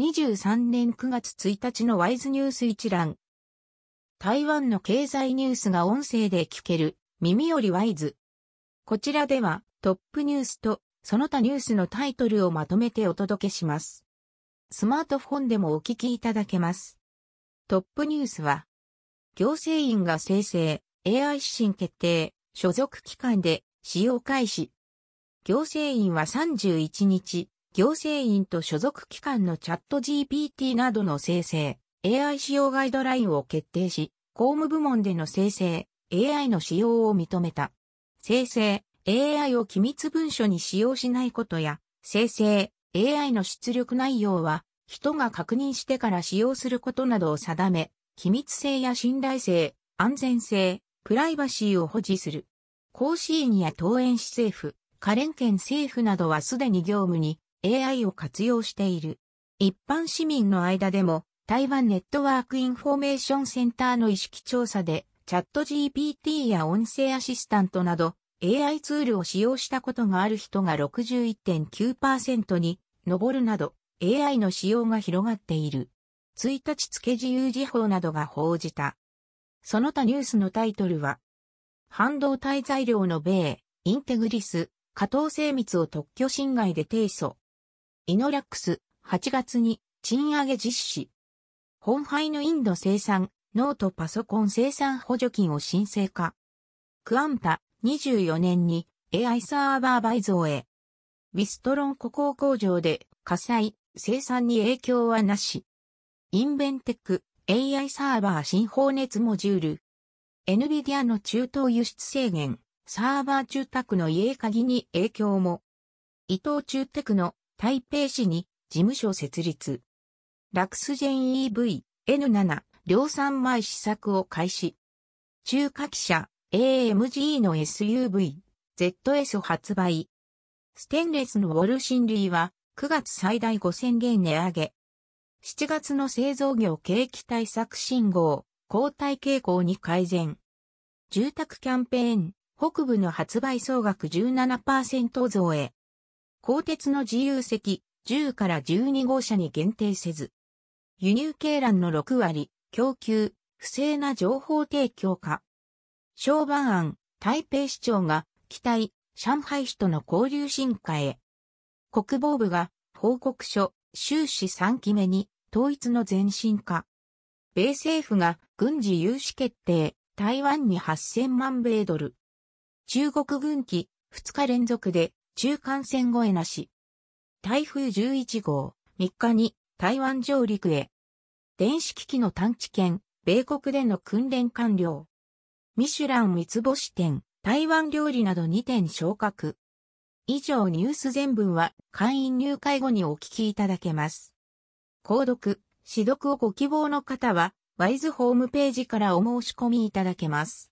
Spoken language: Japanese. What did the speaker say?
2023年9月1日のワイズニュース一覧。台湾の経済ニュースが音声で聞ける、耳よりワイズ。こちらでは、トップニュースと、その他ニュースのタイトルをまとめてお届けします。スマートフォンでもお聞きいただけます。トップニュースは、行政院が生成、AI 指針決定、所属機関で使用開始。行政院は31日、行政院と所属機関のチャット GPT などの生成、AI 使用ガイドラインを決定し、公務部門での生成、AI の使用を認めた。生成、AI を機密文書に使用しないことや、生成、AI の出力内容は、人が確認してから使用することなどを定め、機密性や信頼性、安全性、プライバシーを保持する。行政院や桃園市政府、花蓮県政府などはすでに業務に AI を活用している。一般市民の間でも台湾ネットワークインフォメーションセンターの意識調査でチャット GPT や音声アシスタントなど AI ツールを使用したことがある人が61.9%に上るなど AI の使用が広がっている。1日付自由時報などが報じた。その他ニュースのタイトルは、半導体材料の米、インテグリス、加藤精密を特許侵害で提訴。イノラックス、8月に賃上げ実施。本廃のインド生産、ノートパソコン生産補助金を申請化。クアンタ、24年に AI サーバー倍増へ。ウィストロン古工工場で火災、生産に影響はなし。インベンテック、AI サーバー新放熱モジュール。NVIDIA の中東輸出制限、サーバー住宅の家鍵に影響も。伊藤忠テクの台北市に事務所設立。ラクスジェン EV N7 量産前試作を開始。中華機車 AMG の SUV ZS 発売。ステンレスのウォルシンリーは9月最大5000元値上げ。7月の製造業景気対策信号、後退傾向に改善。住宅キャンペーン、北部の発売総額17%増へ。鋼鉄の自由席、10から12号車に限定せず。輸入鶏卵の6割、供給、不正な情報提供か。商売案、台北市長が、期待、上海市との交流進化へ。国防部が、報告書、終始3期目に、統一の前進化。米政府が軍事融資決定、台湾に8000万米ドル。中国軍機2日連続で中間線越えなし。台風11号3日に台湾上陸へ。電子機器の探知犬、米国での訓練完了。ミシュラン三つ星店、台湾料理など2点昇格。以上ニュース全文は会員入会後にお聞きいただけます。購読、指読をご希望の方は、ワイズホームページからお申し込みいただけます。